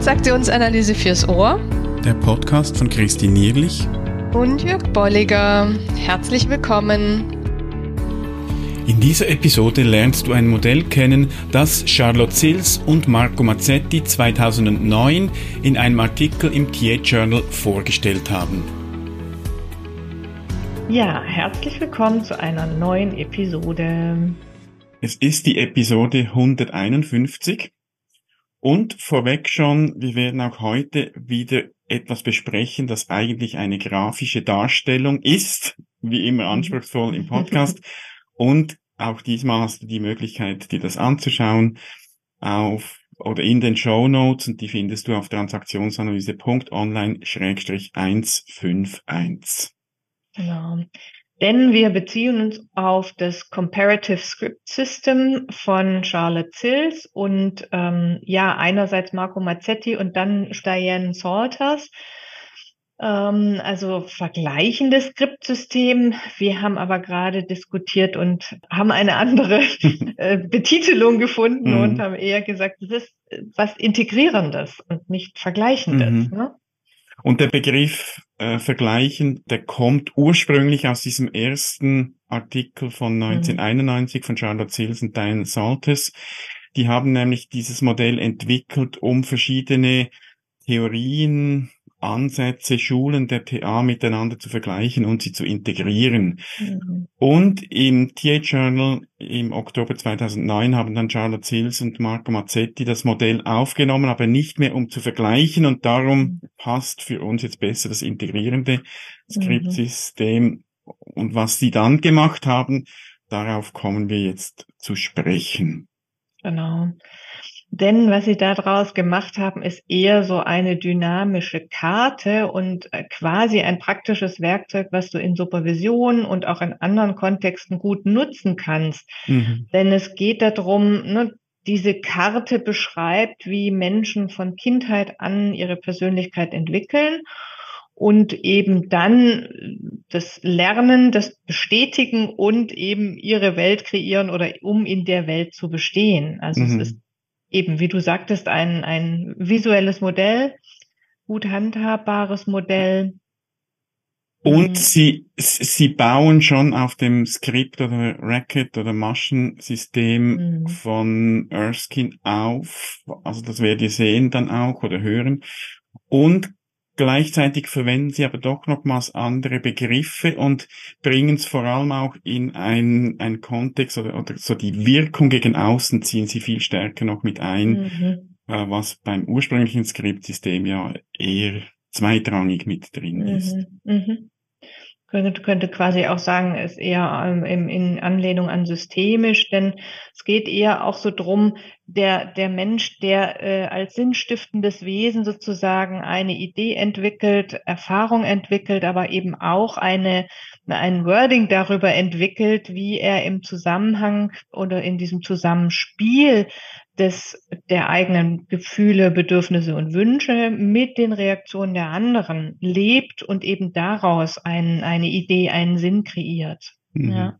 Transaktionsanalyse fürs Ohr. Der Podcast von Christine Nierlich und Jörg Bolliger. Herzlich willkommen. In dieser Episode lernst du ein Modell kennen, das Charlotte Sills und Marco Mazzetti 2009 in einem Artikel im TA Journal vorgestellt haben. Ja, herzlich willkommen zu einer neuen Episode. Es ist die Episode 151 und vorweg schon, wir werden auch heute wieder etwas besprechen, das eigentlich eine grafische Darstellung ist, wie immer mhm. anspruchsvoll im Podcast. Und auch diesmal hast du die Möglichkeit, dir das anzuschauen auf oder in den Show Notes und die findest du auf transaktionsanalyse.online-151. Genau. Denn wir beziehen uns auf das Comparative Script System von Charlotte Sills und ähm, ja, einerseits Marco Mazzetti und dann Diane Salters. Ähm, also vergleichendes Skriptsystem. Wir haben aber gerade diskutiert und haben eine andere äh, Betitelung gefunden mhm. und haben eher gesagt, das ist was Integrierendes und nicht Vergleichendes. Mhm. Ne? Und der Begriff äh, vergleichen, der kommt ursprünglich aus diesem ersten Artikel von 1991 mhm. von Charlotte Sills und Diane Saltes. Die haben nämlich dieses Modell entwickelt, um verschiedene Theorien, Ansätze, Schulen der TA miteinander zu vergleichen und sie zu integrieren. Mhm. Und im TA Journal im Oktober 2009 haben dann Charlotte Sills und Marco Mazzetti das Modell aufgenommen, aber nicht mehr um zu vergleichen und darum mhm. passt für uns jetzt besser das integrierende Skriptsystem. Mhm. Und was sie dann gemacht haben, darauf kommen wir jetzt zu sprechen. Genau. Denn was sie daraus gemacht haben, ist eher so eine dynamische Karte und äh, quasi ein praktisches Werkzeug, was du in Supervision und auch in anderen Kontexten gut nutzen kannst. Mhm. Denn es geht darum, ne, diese Karte beschreibt, wie Menschen von Kindheit an ihre Persönlichkeit entwickeln und eben dann das Lernen, das Bestätigen und eben ihre Welt kreieren oder um in der Welt zu bestehen. Also mhm. es ist eben, wie du sagtest, ein, ein visuelles Modell, gut handhabbares Modell. Und mhm. sie, sie bauen schon auf dem Skript oder Racket oder Maschensystem mhm. von Erskine auf. Also das werdet ihr sehen dann auch oder hören. Und Gleichzeitig verwenden sie aber doch nochmals andere Begriffe und bringen es vor allem auch in ein, ein Kontext oder, oder so die Wirkung gegen außen ziehen sie viel stärker noch mit ein, mhm. äh, was beim ursprünglichen Skriptsystem ja eher zweitrangig mit drin ist. Mhm. Könnte, könnte quasi auch sagen, ist eher ähm, in, in Anlehnung an systemisch, denn es geht eher auch so drum, der, der Mensch, der äh, als sinnstiftendes Wesen sozusagen eine Idee entwickelt, Erfahrung entwickelt, aber eben auch eine, ein Wording darüber entwickelt, wie er im Zusammenhang oder in diesem Zusammenspiel des, der eigenen Gefühle, Bedürfnisse und Wünsche mit den Reaktionen der anderen lebt und eben daraus ein, eine Idee, einen Sinn kreiert. Mhm. Ja.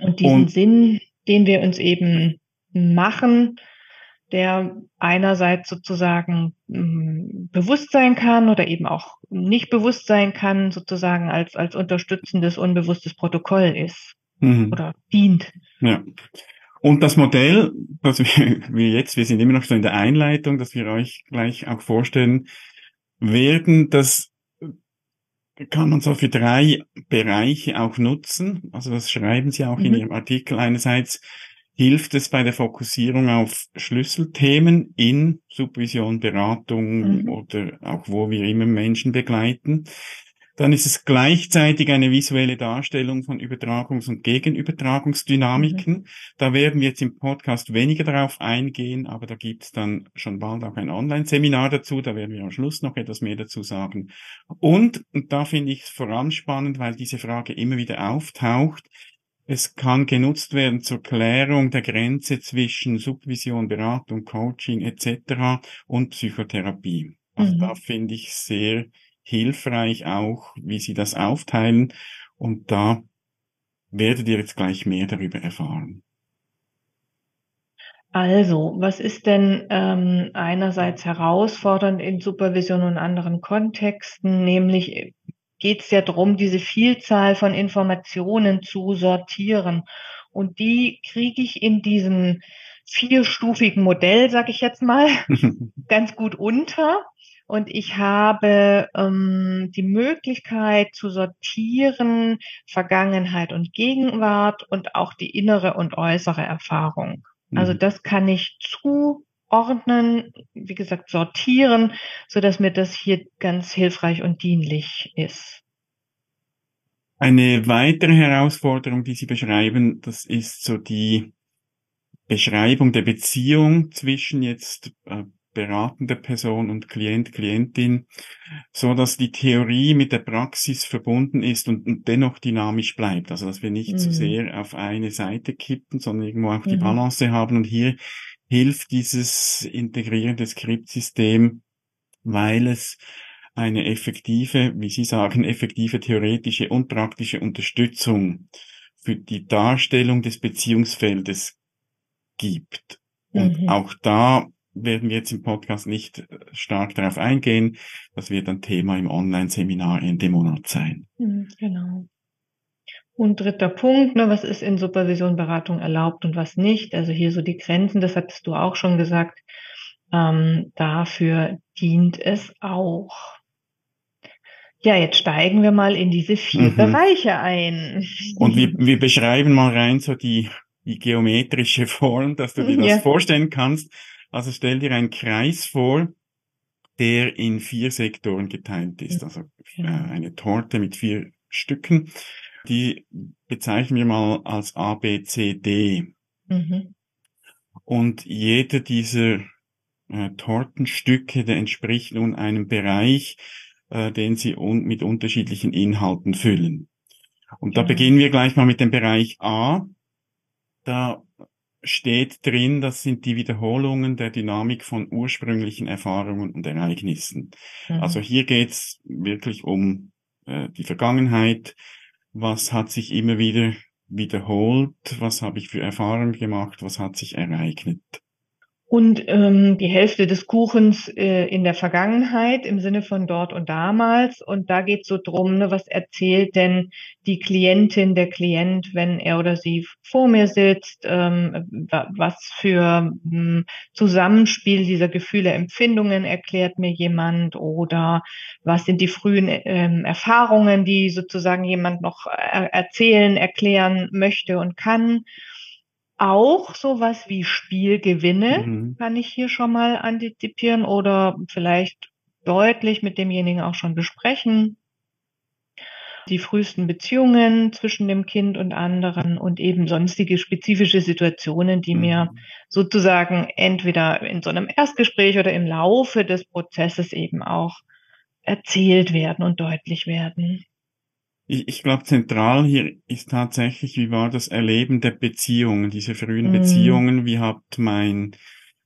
Und diesen und Sinn, den wir uns eben machen, der einerseits sozusagen mh, mm, bewusst sein kann oder eben auch nicht bewusst sein kann, sozusagen als, als unterstützendes, unbewusstes Protokoll ist mhm. oder dient. Ja. Und das Modell, das wir jetzt, wir sind immer noch so in der Einleitung, dass wir euch gleich auch vorstellen werden, das kann man so für drei Bereiche auch nutzen. Also das schreiben Sie auch mhm. in Ihrem Artikel. Einerseits hilft es bei der Fokussierung auf Schlüsselthemen in Supervision, Beratung mhm. oder auch wo wir immer Menschen begleiten. Dann ist es gleichzeitig eine visuelle Darstellung von Übertragungs- und Gegenübertragungsdynamiken. Mhm. Da werden wir jetzt im Podcast weniger darauf eingehen, aber da gibt es dann schon bald auch ein Online-Seminar dazu. Da werden wir am Schluss noch etwas mehr dazu sagen. Und, und da finde ich es vor allem spannend, weil diese Frage immer wieder auftaucht. Es kann genutzt werden zur Klärung der Grenze zwischen Subvision, Beratung, Coaching etc. und Psychotherapie. Also mhm. da finde ich sehr hilfreich auch, wie sie das aufteilen. Und da werdet ihr jetzt gleich mehr darüber erfahren. Also, was ist denn ähm, einerseits herausfordernd in Supervision und anderen Kontexten, nämlich geht es ja darum, diese Vielzahl von Informationen zu sortieren. Und die kriege ich in diesem vierstufigen Modell, sag ich jetzt mal, ganz gut unter. Und ich habe ähm, die Möglichkeit zu sortieren Vergangenheit und Gegenwart und auch die innere und äußere Erfahrung. Also mhm. das kann ich zuordnen, wie gesagt, sortieren, so dass mir das hier ganz hilfreich und dienlich ist. Eine weitere Herausforderung, die Sie beschreiben, das ist so die Beschreibung der Beziehung zwischen jetzt äh, beratender Person und Klient, Klientin, so dass die Theorie mit der Praxis verbunden ist und, und dennoch dynamisch bleibt. Also, dass wir nicht mhm. zu sehr auf eine Seite kippen, sondern irgendwo auch die mhm. Balance haben. Und hier hilft dieses integrierende Skriptsystem, weil es eine effektive, wie Sie sagen, effektive theoretische und praktische Unterstützung für die Darstellung des Beziehungsfeldes gibt. Und mhm. auch da werden wir jetzt im Podcast nicht äh, stark darauf eingehen. Das wird ein Thema im Online-Seminar Ende Monat sein. Mhm, genau. Und dritter Punkt, ne, was ist in Supervision, Beratung erlaubt und was nicht? Also hier so die Grenzen, das hattest du auch schon gesagt. Ähm, dafür dient es auch. Ja, jetzt steigen wir mal in diese vier mhm. Bereiche ein. Und wir, wir beschreiben mal rein so die, die geometrische Form, dass du dir das ja. vorstellen kannst. Also stell dir einen Kreis vor, der in vier Sektoren geteilt ist. Also äh, eine Torte mit vier Stücken. Die bezeichnen wir mal als A, B, C, D. Mhm. Und jeder dieser äh, Tortenstücke, der entspricht nun einem Bereich, äh, den sie un mit unterschiedlichen Inhalten füllen. Und da genau. beginnen wir gleich mal mit dem Bereich A. Da steht drin, das sind die Wiederholungen der Dynamik von ursprünglichen Erfahrungen und Ereignissen. Mhm. Also hier geht's wirklich um äh, die Vergangenheit. Was hat sich immer wieder wiederholt? Was habe ich für Erfahrungen gemacht? Was hat sich ereignet? Und ähm, die Hälfte des Kuchens äh, in der Vergangenheit im Sinne von dort und damals. Und da geht es so drum, ne, was erzählt denn die Klientin, der Klient, wenn er oder sie vor mir sitzt, ähm, was für ähm, Zusammenspiel dieser Gefühle, Empfindungen erklärt mir jemand oder was sind die frühen ähm, Erfahrungen, die sozusagen jemand noch er erzählen, erklären möchte und kann. Auch sowas wie Spielgewinne mhm. kann ich hier schon mal antizipieren oder vielleicht deutlich mit demjenigen auch schon besprechen. Die frühesten Beziehungen zwischen dem Kind und anderen und eben sonstige spezifische Situationen, die mhm. mir sozusagen entweder in so einem Erstgespräch oder im Laufe des Prozesses eben auch erzählt werden und deutlich werden ich, ich glaube, zentral hier ist tatsächlich, wie war das Erleben der Beziehungen, diese frühen mhm. Beziehungen, wie hat mein,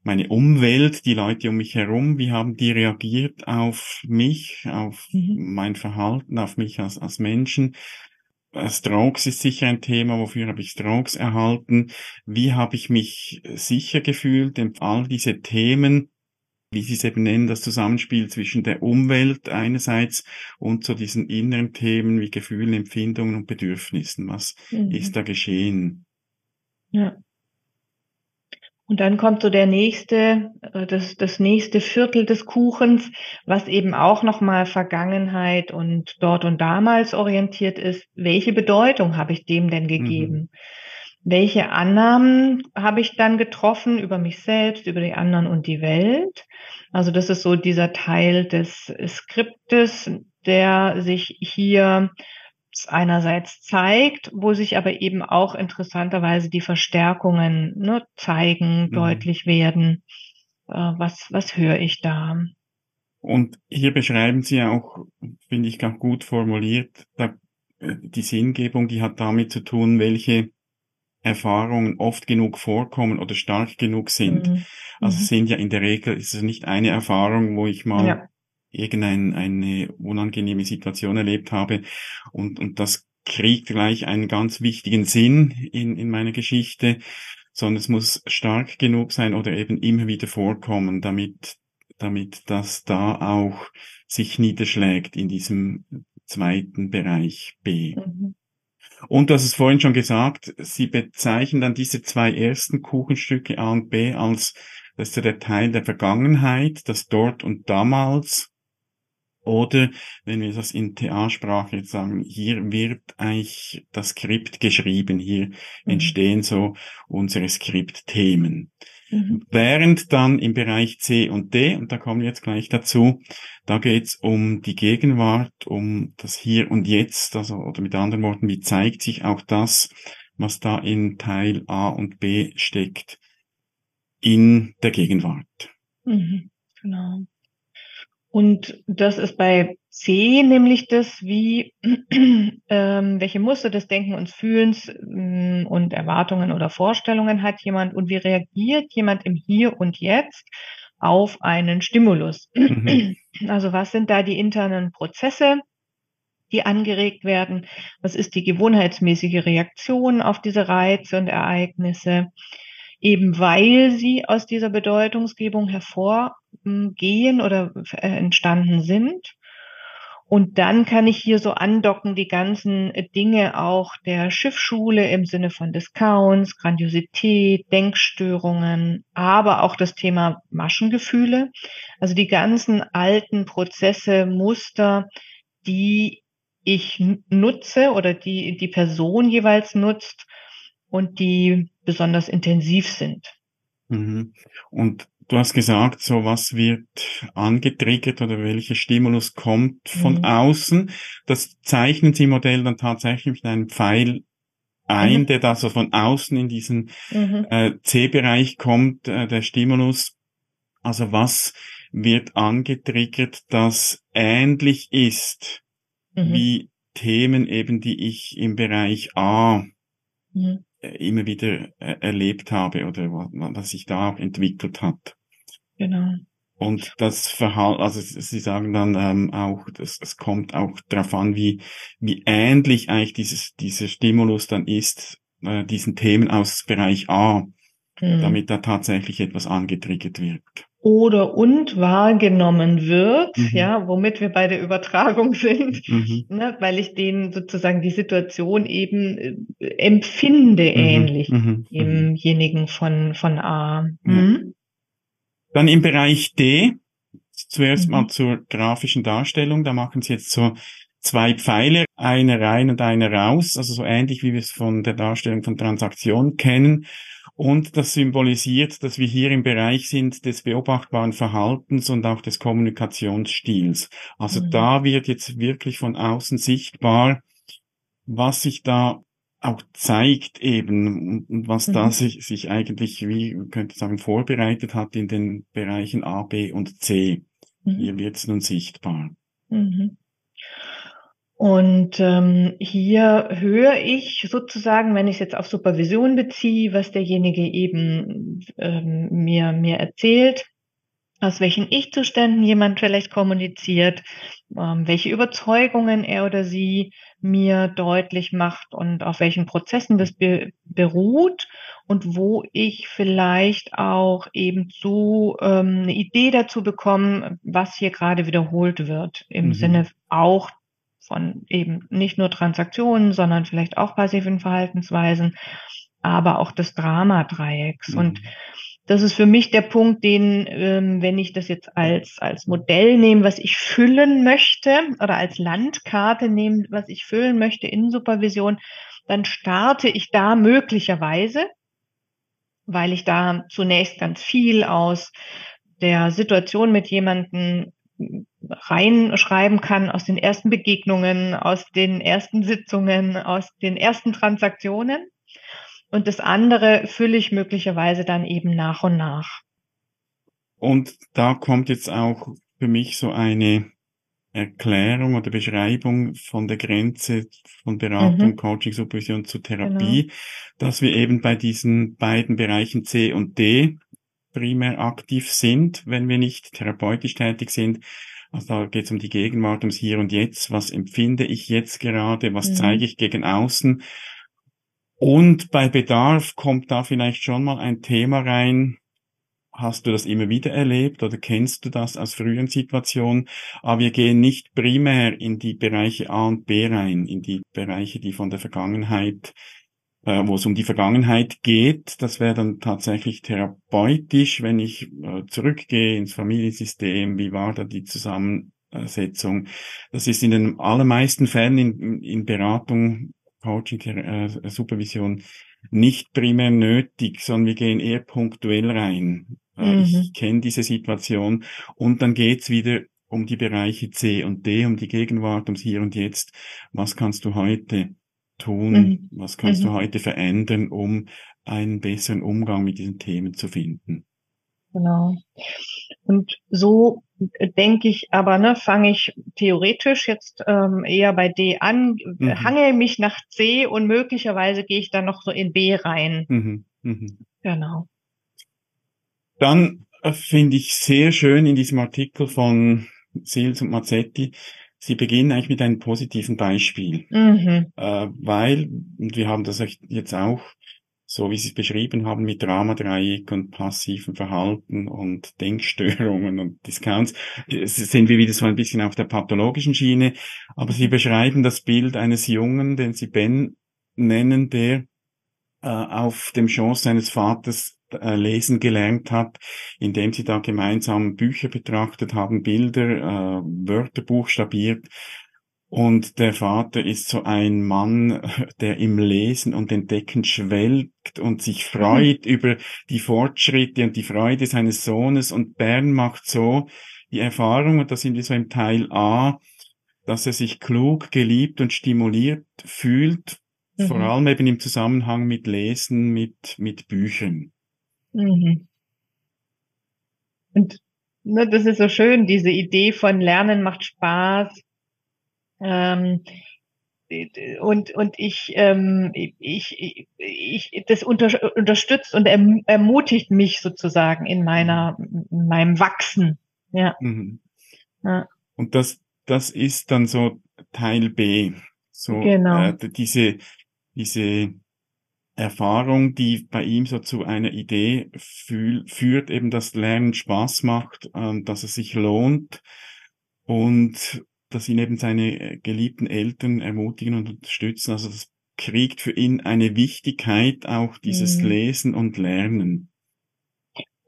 meine Umwelt, die Leute um mich herum, wie haben die reagiert auf mich, auf mhm. mein Verhalten, auf mich als, als Menschen. Strokes ist sicher ein Thema, wofür habe ich Strokes erhalten? Wie habe ich mich sicher gefühlt? All diese Themen wie Sie es eben nennen, das Zusammenspiel zwischen der Umwelt einerseits und so diesen inneren Themen wie Gefühlen, Empfindungen und Bedürfnissen. Was mhm. ist da geschehen? Ja. Und dann kommt so der nächste, äh, das, das nächste Viertel des Kuchens, was eben auch nochmal Vergangenheit und dort und damals orientiert ist. Welche Bedeutung habe ich dem denn gegeben? Mhm. Welche Annahmen habe ich dann getroffen über mich selbst, über die anderen und die Welt? Also das ist so dieser Teil des Skriptes, der sich hier einerseits zeigt, wo sich aber eben auch interessanterweise die Verstärkungen ne, zeigen, mhm. deutlich werden. Äh, was, was höre ich da? Und hier beschreiben Sie auch, finde ich ganz gut formuliert, da, äh, die Sinngebung, die hat damit zu tun, welche Erfahrungen oft genug vorkommen oder stark genug sind. Mhm. Also mhm. sind ja in der Regel, ist es nicht eine Erfahrung, wo ich mal ja. irgendeine eine unangenehme Situation erlebt habe und, und das kriegt gleich einen ganz wichtigen Sinn in, in meiner Geschichte, sondern es muss stark genug sein oder eben immer wieder vorkommen, damit, damit das da auch sich niederschlägt in diesem zweiten Bereich B. Mhm. Und du hast es vorhin schon gesagt, Sie bezeichnen dann diese zwei ersten Kuchenstücke A und B als, das ist ja der Teil der Vergangenheit, das dort und damals. Oder, wenn wir das in TA-Sprache jetzt sagen, hier wird eigentlich das Skript geschrieben, hier mhm. entstehen so unsere Skriptthemen. Mhm. Während dann im Bereich C und D, und da kommen wir jetzt gleich dazu, da geht es um die Gegenwart, um das Hier und Jetzt, also oder mit anderen Worten, wie zeigt sich auch das, was da in Teil A und B steckt, in der Gegenwart. Mhm, genau. Und das ist bei C nämlich das, wie ähm, welche Muster des Denken und Fühlens ähm, und Erwartungen oder Vorstellungen hat jemand und wie reagiert jemand im Hier und Jetzt auf einen Stimulus. Mhm. Also was sind da die internen Prozesse, die angeregt werden? Was ist die gewohnheitsmäßige Reaktion auf diese Reize und Ereignisse? Eben weil sie aus dieser Bedeutungsgebung hervorgehen oder äh, entstanden sind. Und dann kann ich hier so andocken die ganzen Dinge auch der Schiffschule im Sinne von Discounts, Grandiosität, Denkstörungen, aber auch das Thema Maschengefühle. Also die ganzen alten Prozesse, Muster, die ich nutze oder die die Person jeweils nutzt und die besonders intensiv sind. Mhm. Und Du hast gesagt, so was wird angetriggert oder welcher Stimulus kommt von mhm. außen. Das zeichnen Sie im Modell dann tatsächlich mit einem Pfeil ein, mhm. der da so von außen in diesen mhm. äh, C-Bereich kommt, äh, der Stimulus. Also was wird angetriggert, das ähnlich ist mhm. wie Themen eben, die ich im Bereich A mhm. Äh, immer wieder äh, erlebt habe oder was sich da auch entwickelt hat. Genau. Und das Verhalten, also Sie sagen dann ähm, auch, das, es kommt auch darauf an, wie, wie ähnlich eigentlich dieses, dieser Stimulus dann ist, äh, diesen Themen aus Bereich A, mhm. damit da tatsächlich etwas angetriggert wird. Oder und wahrgenommen wird, mhm. ja, womit wir bei der Übertragung sind, mhm. ne, weil ich denen sozusagen die Situation eben äh, empfinde mhm. ähnlich mhm. Mhm. demjenigen von, von A. Mhm. Dann im Bereich D, zuerst mhm. mal zur grafischen Darstellung, da machen Sie jetzt so zwei Pfeile, eine rein und eine raus, also so ähnlich wie wir es von der Darstellung von Transaktionen kennen. Und das symbolisiert, dass wir hier im Bereich sind des beobachtbaren Verhaltens und auch des Kommunikationsstils. Also mhm. da wird jetzt wirklich von außen sichtbar, was sich da auch zeigt eben, was mhm. da sich, sich eigentlich, wie könnte sagen, vorbereitet hat in den Bereichen A, B und C. Mhm. Hier wird es nun sichtbar. Mhm. Und ähm, hier höre ich sozusagen, wenn ich es jetzt auf Supervision beziehe, was derjenige eben ähm, mir, mir erzählt, aus welchen Ich-Zuständen jemand vielleicht kommuniziert, ähm, welche Überzeugungen er oder sie mir deutlich macht und auf welchen Prozessen das be beruht und wo ich vielleicht auch eben so ähm, eine Idee dazu bekomme, was hier gerade wiederholt wird, im mhm. Sinne auch von eben nicht nur Transaktionen, sondern vielleicht auch passiven Verhaltensweisen, aber auch des Dramadreiecks. Mhm. Und das ist für mich der Punkt, den, ähm, wenn ich das jetzt als, als Modell nehme, was ich füllen möchte, oder als Landkarte nehme, was ich füllen möchte in Supervision, dann starte ich da möglicherweise, weil ich da zunächst ganz viel aus der Situation mit jemandem reinschreiben kann, aus den ersten Begegnungen, aus den ersten Sitzungen, aus den ersten Transaktionen. Und das andere fülle ich möglicherweise dann eben nach und nach. Und da kommt jetzt auch für mich so eine Erklärung oder Beschreibung von der Grenze von Beratung, mhm. Coaching, Supervision zur Therapie, genau. dass wir eben bei diesen beiden Bereichen C und D primär aktiv sind, wenn wir nicht therapeutisch tätig sind. Also da geht es um die Gegenwart, ums Hier und Jetzt. Was empfinde ich jetzt gerade? Was mhm. zeige ich gegen außen? Und bei Bedarf kommt da vielleicht schon mal ein Thema rein, Hast du das immer wieder erlebt oder kennst du das aus früheren Situationen? Aber wir gehen nicht primär in die Bereiche A und B rein, in die Bereiche, die von der Vergangenheit, äh, wo es um die Vergangenheit geht. Das wäre dann tatsächlich therapeutisch, wenn ich äh, zurückgehe ins Familiensystem. Wie war da die Zusammensetzung? Das ist in den allermeisten Fällen in, in Beratung, Coaching, äh, Supervision nicht primär nötig, sondern wir gehen eher punktuell rein. Äh, mhm. Ich kenne diese Situation und dann geht's wieder um die Bereiche C und D, um die Gegenwart, ums Hier und Jetzt. Was kannst du heute tun? Mhm. Was kannst mhm. du heute verändern, um einen besseren Umgang mit diesen Themen zu finden? Genau. Und so denke ich aber, ne, fange ich theoretisch jetzt ähm, eher bei D an, mhm. hange mich nach C und möglicherweise gehe ich dann noch so in B rein. Mhm. Mhm. Genau. Dann äh, finde ich sehr schön in diesem Artikel von Sils und Mazzetti, Sie beginnen eigentlich mit einem positiven Beispiel, mhm. äh, weil, und wir haben das jetzt auch so wie Sie es beschrieben haben, mit Dramadreieck und passiven Verhalten und Denkstörungen und Discounts, sind wir wieder so ein bisschen auf der pathologischen Schiene. Aber Sie beschreiben das Bild eines Jungen, den Sie Ben nennen, der äh, auf dem Schoß seines Vaters äh, lesen gelernt hat, indem sie da gemeinsam Bücher betrachtet haben, Bilder, äh, Wörter buchstabiert und der Vater ist so ein Mann, der im Lesen und Entdecken schwelgt und sich freut mhm. über die Fortschritte und die Freude seines Sohnes. Und Bern macht so die Erfahrung, und da sind wir so im Teil A, dass er sich klug, geliebt und stimuliert fühlt, mhm. vor allem eben im Zusammenhang mit Lesen, mit, mit Büchern. Mhm. Und ne, das ist so schön, diese Idee von Lernen macht Spaß ähm, und, und ich, ähm, ich, ich, das unter, unterstützt und erm, ermutigt mich sozusagen in meiner, in meinem Wachsen. Ja. Mhm. ja. Und das, das ist dann so Teil B. So, genau. äh, diese, diese Erfahrung, die bei ihm so zu einer Idee fühl, führt, eben dass Lernen Spaß macht, äh, dass es sich lohnt und dass ihn eben seine äh, geliebten Eltern ermutigen und unterstützen. Also das kriegt für ihn eine Wichtigkeit, auch dieses mhm. Lesen und Lernen.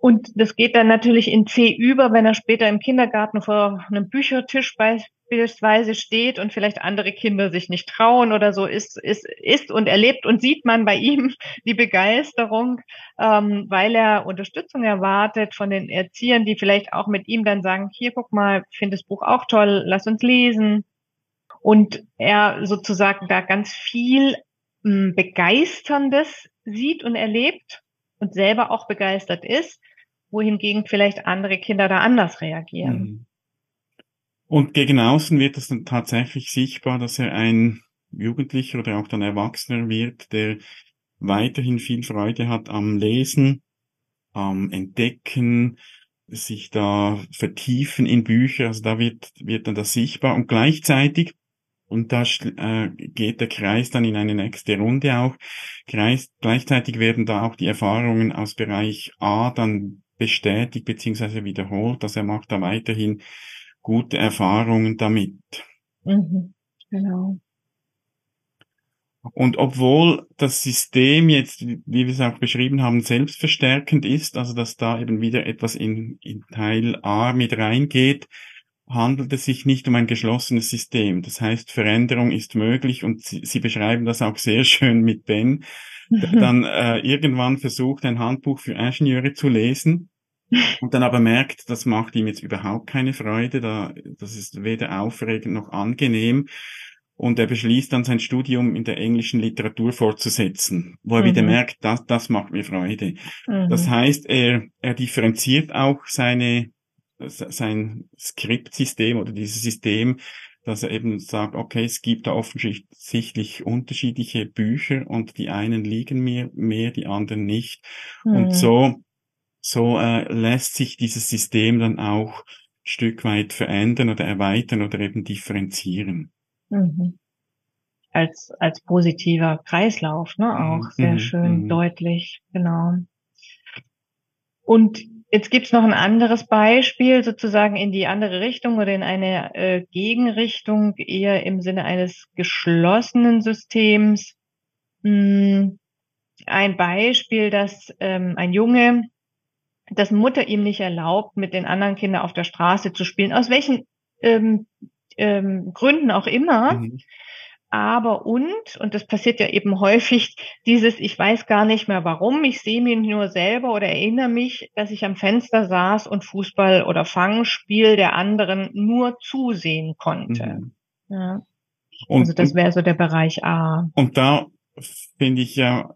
Und das geht dann natürlich in C über, wenn er später im Kindergarten vor einem Büchertisch beispielsweise steht und vielleicht andere Kinder sich nicht trauen oder so, ist, ist, ist und erlebt und sieht man bei ihm die Begeisterung, ähm, weil er Unterstützung erwartet von den Erziehern, die vielleicht auch mit ihm dann sagen, hier guck mal, finde das Buch auch toll, lass uns lesen. Und er sozusagen da ganz viel mh, hm, Begeisterndes sieht und erlebt und selber auch begeistert ist, wohingegen vielleicht andere Kinder da anders reagieren. Mhm. Und gegen außen wird es dann tatsächlich sichtbar, dass er ein Jugendlicher oder auch dann Erwachsener wird, der weiterhin viel Freude hat am Lesen, am Entdecken, sich da vertiefen in Bücher, also da wird, wird dann das sichtbar und gleichzeitig, und da äh, geht der Kreis dann in eine nächste Runde auch, Kreis, gleichzeitig werden da auch die Erfahrungen aus Bereich A dann bestätigt beziehungsweise wiederholt, dass er macht da weiterhin gute Erfahrungen damit. Mhm, genau. Und obwohl das System jetzt, wie wir es auch beschrieben haben, selbstverstärkend ist, also dass da eben wieder etwas in, in Teil A mit reingeht, handelt es sich nicht um ein geschlossenes System. Das heißt, Veränderung ist möglich und Sie, Sie beschreiben das auch sehr schön mit Ben, der dann äh, irgendwann versucht, ein Handbuch für Ingenieure zu lesen und dann aber merkt, das macht ihm jetzt überhaupt keine Freude, da, das ist weder aufregend noch angenehm. Und er beschließt dann sein Studium in der englischen Literatur fortzusetzen, wo er mhm. wieder merkt, das, das macht mir Freude. Mhm. Das heißt, er, er differenziert auch seine, sein Skriptsystem oder dieses System, dass er eben sagt, okay, es gibt da offensichtlich unterschiedliche Bücher und die einen liegen mir mehr, die anderen nicht. Mhm. Und so so äh, lässt sich dieses System dann auch Stück weit verändern oder erweitern oder eben differenzieren. Mhm. als, als positiver Kreislauf, ne, auch sehr Mhm, schön mhm. deutlich, genau. Und jetzt gibt's noch ein anderes Beispiel sozusagen in die andere Richtung oder in eine äh, Gegenrichtung, eher im Sinne eines geschlossenen Systems. Hm, ein Beispiel, dass ähm, ein Junge, dass Mutter ihm nicht erlaubt, mit den anderen Kindern auf der Straße zu spielen, aus welchen ähm, ähm, Gründen auch immer. Mhm. Aber und, und das passiert ja eben häufig, dieses, ich weiß gar nicht mehr warum, ich sehe mich nur selber oder erinnere mich, dass ich am Fenster saß und Fußball oder Fangspiel der anderen nur zusehen konnte. Mhm. Ja. Und, Also das wäre so der Bereich A. und da finde ich ja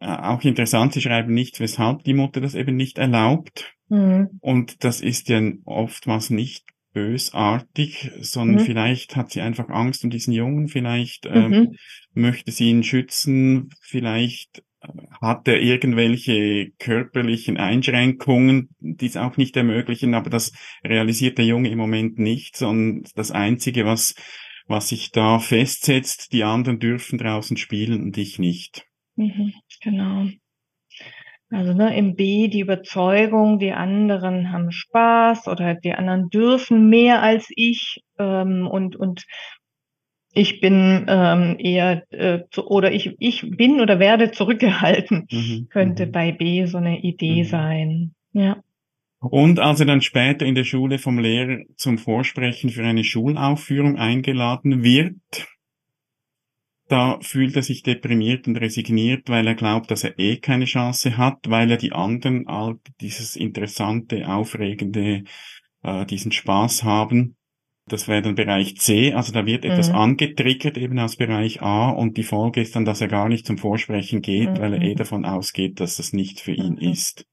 auch interessant, Sie schreiben nicht, weshalb die Mutter das eben nicht erlaubt. Mhm. Und das ist ja oftmals nicht bösartig, sondern Mhm. vielleicht hat sie einfach Angst um diesen Jungen, vielleicht ähm, Mhm. möchte sie ihn schützen, vielleicht äh, hat er irgendwelche körperlichen Einschränkungen, die es auch nicht ermöglichen, aber das realisiert der Junge im Moment nicht, sondern das Einzige, was, was sich da festsetzt, die anderen dürfen draußen spielen und ich nicht. Mhm. Genau. Also ne, im B die Überzeugung, die anderen haben Spaß oder die anderen dürfen mehr als ich ähm, und und ich bin ähm, eher äh, zu, oder ich ich bin oder werde zurückgehalten Mhm, könnte mhm, bei B so eine Idee mhm. sein. Ja. Und als er dann später in der Schule vom Lehrer zum Vorsprechen für eine Schulaufführung eingeladen wird, da fühlt er sich deprimiert und resigniert, weil er glaubt, dass er eh keine Chance hat, weil er die anderen all dieses interessante, aufregende, äh, diesen Spaß haben. Das wäre dann Bereich C, also da wird etwas Mhm. angetriggert eben aus Bereich A und die Folge ist dann, dass er gar nicht zum Vorsprechen geht, weil er eh Mhm. davon ausgeht, dass das nicht für ihn Mhm. ist.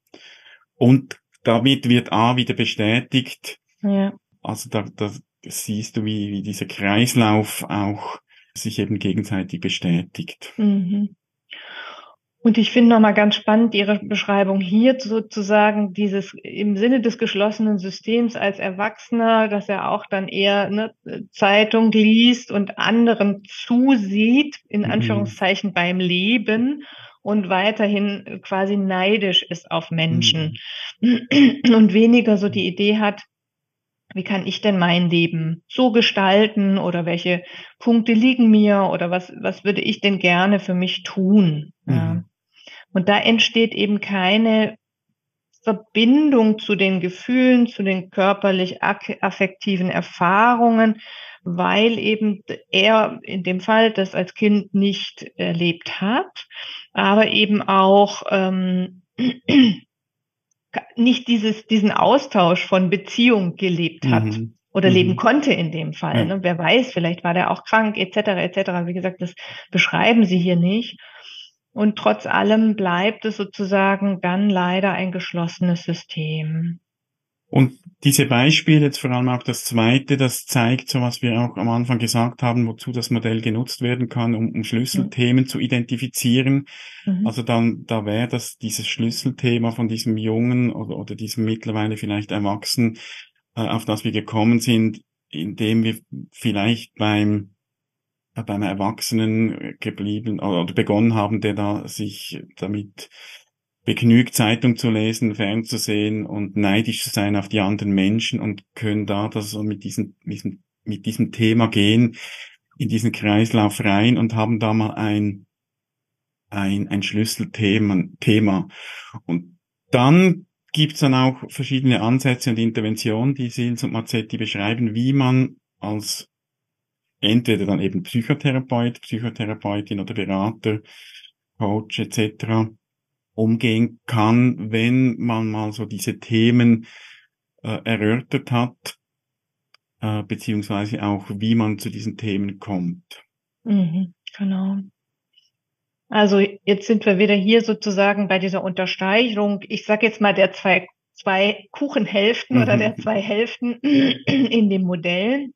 Und damit wird A wieder bestätigt, Ja. also da, da siehst du, wie, wie dieser Kreislauf auch sich eben gegenseitig bestätigt. Mhm. Und ich finde nochmal ganz spannend Ihre Beschreibung hier sozusagen dieses im Sinne des geschlossenen Systems als Erwachsener, dass er auch dann eher eine Zeitung liest und anderen zusieht, in Mhm. Anführungszeichen beim Leben und weiterhin quasi neidisch ist auf Menschen Mhm. und weniger so die Idee hat, wie kann ich denn mein Leben so gestalten oder welche Punkte liegen mir oder was, was würde ich denn gerne für mich tun? Ja. Mhm. Und da entsteht eben keine Verbindung zu den Gefühlen, zu den körperlich affektiven Erfahrungen, weil eben er in dem Fall das als Kind nicht erlebt hat, aber eben auch ähm, nicht dieses, diesen Austausch von Beziehung gelebt hat Mhm. oder leben Mhm. konnte in dem Fall. Ja. Ne? Wer weiß, vielleicht war der auch krank etc. etc. Wie gesagt, das beschreiben sie hier nicht. Und trotz allem bleibt es sozusagen dann leider ein geschlossenes System. Und diese Beispiele, jetzt vor allem auch das zweite, das zeigt so, was wir auch am Anfang gesagt haben, wozu das Modell genutzt werden kann, um, um Schlüsselthemen zu identifizieren. Mhm. Also dann, da wäre das dieses Schlüsselthema von diesem Jungen oder, oder diesem mittlerweile vielleicht Erwachsenen, äh, auf das wir gekommen sind, indem wir vielleicht beim äh, beim Erwachsenen geblieben oder oder begonnen haben, der da sich damit begnügt, Zeitung zu lesen, fernzusehen und neidisch zu sein auf die anderen Menschen und können da das so mit diesem, diesem, mit diesem Thema gehen, in diesen Kreislauf rein und haben da mal ein, ein, ein Schlüsselthema, Thema. Und dann gibt's dann auch verschiedene Ansätze und Interventionen, die Sils und Mazzetti beschreiben, wie man als entweder dann eben Psychotherapeut, Psychotherapeutin oder Berater, Coach etc. umgehen kann, wenn man mal so diese Themen äh, erörtert hat, äh, beziehungsweise auch wie man zu diesen Themen kommt. Mhm, genau. Also jetzt sind wir wieder hier sozusagen bei dieser Unterstreichung, ich sage jetzt mal der zwei, zwei Kuchenhälften oder der Mhm. zwei Hälften in dem Modell,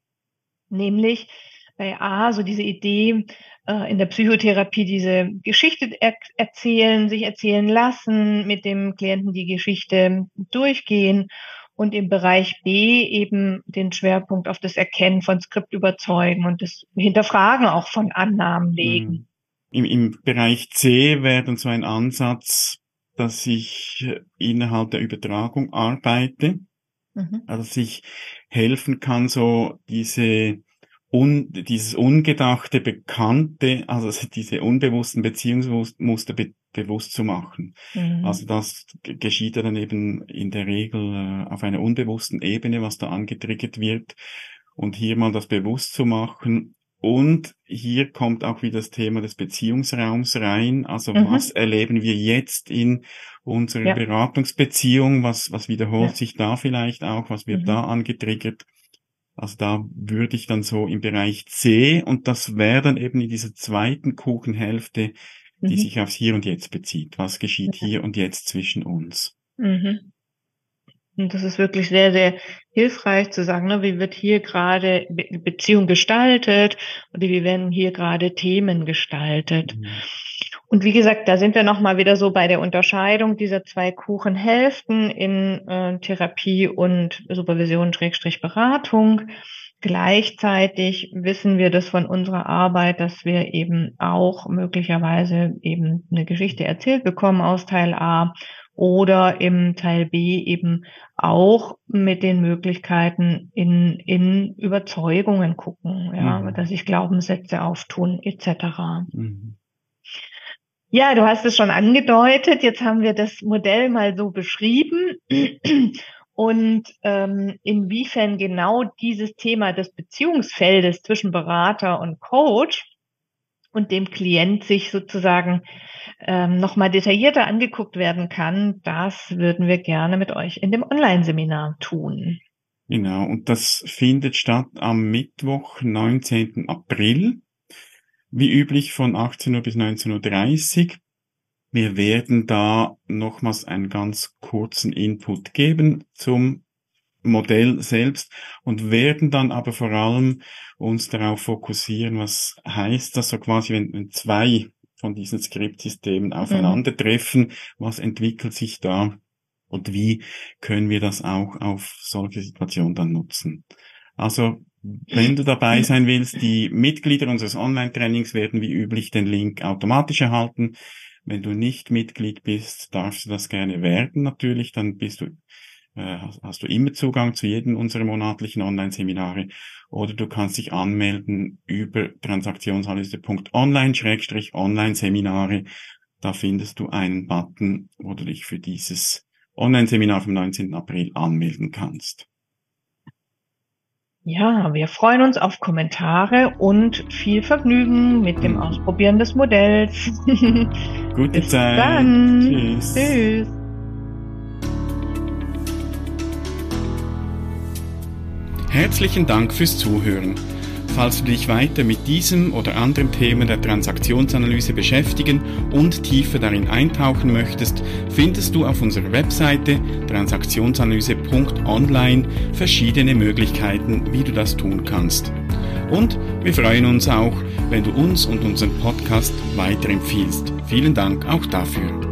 nämlich bei A so diese Idee in der Psychotherapie diese Geschichte er erzählen, sich erzählen lassen, mit dem Klienten die Geschichte durchgehen und im Bereich B eben den Schwerpunkt auf das Erkennen von Skriptüberzeugen und das Hinterfragen auch von Annahmen legen. Mhm. Im, Im Bereich C wäre dann so ein Ansatz, dass ich innerhalb der Übertragung arbeite, mhm. also dass ich helfen kann, so diese un, dieses ungedachte, bekannte, also diese unbewussten Beziehungsmuster be bewusst zu machen. Mhm. Also das geschieht ja dann eben in der Regel äh, auf einer unbewussten Ebene, was da angetriggert wird. Und hier mal das bewusst zu machen. Und hier kommt auch wieder das Thema des Beziehungsraums rein. Also mhm. was erleben wir jetzt in unserer ja. Beratungsbeziehung? Was, was wiederholt ja. sich da vielleicht auch? Was wird mhm. da angetriggert? Also da würde ich dann so im Bereich C und das wäre dann eben in dieser zweiten Kuchenhälfte, die mhm. sich aufs Hier und Jetzt bezieht. Was geschieht hier und jetzt zwischen uns? Mhm. Und das ist wirklich sehr, sehr hilfreich zu sagen, ne, wie wird hier gerade Be Beziehung gestaltet oder wie werden hier gerade Themen gestaltet. Und wie gesagt, da sind wir nochmal wieder so bei der Unterscheidung dieser zwei Kuchenhälften in äh, Therapie und Supervision Schrägstrich Beratung. Gleichzeitig wissen wir das von unserer Arbeit, dass wir eben auch möglicherweise eben eine Geschichte erzählt bekommen aus Teil A oder im Teil B eben auch mit den Möglichkeiten in, in Überzeugungen gucken, ja, mhm. dass sich Glaubenssätze auftun etc. Mhm. Ja, du hast es schon angedeutet. Jetzt haben wir das Modell mal so beschrieben. Und ähm, inwiefern genau dieses Thema des Beziehungsfeldes zwischen Berater und Coach und dem Klient sich sozusagen ähm, nochmal detaillierter angeguckt werden kann, das würden wir gerne mit euch in dem Online-Seminar tun. Genau, und das findet statt am Mittwoch, 19. April wie üblich von 18 Uhr bis 19.30 Uhr. Wir werden da nochmals einen ganz kurzen Input geben zum Modell selbst und werden dann aber vor allem uns darauf fokussieren, was heißt das so quasi, wenn, wenn zwei von diesen Skriptsystemen mhm. aufeinandertreffen, was entwickelt sich da und wie können wir das auch auf solche Situationen dann nutzen. Also wenn du dabei sein willst, die Mitglieder unseres Online-Trainings werden wie üblich den Link automatisch erhalten. Wenn du nicht Mitglied bist, darfst du das gerne werden natürlich, dann bist du, äh, hast du immer Zugang zu jedem unserer monatlichen Online-Seminare oder du kannst dich anmelden über transaktionsanalyse.online-online-Seminare. Da findest du einen Button, wo du dich für dieses Online-Seminar vom 19. April anmelden kannst. Ja, wir freuen uns auf Kommentare und viel Vergnügen mit dem Ausprobieren des Modells. Gute Bis Zeit. Dann. Tschüss. Tschüss. Herzlichen Dank fürs Zuhören. Falls du dich weiter mit diesem oder anderen Themen der Transaktionsanalyse beschäftigen und tiefer darin eintauchen möchtest, findest du auf unserer Webseite transaktionsanalyse.online verschiedene Möglichkeiten, wie du das tun kannst. Und wir freuen uns auch, wenn du uns und unseren Podcast weiterempfiehlst. Vielen Dank auch dafür.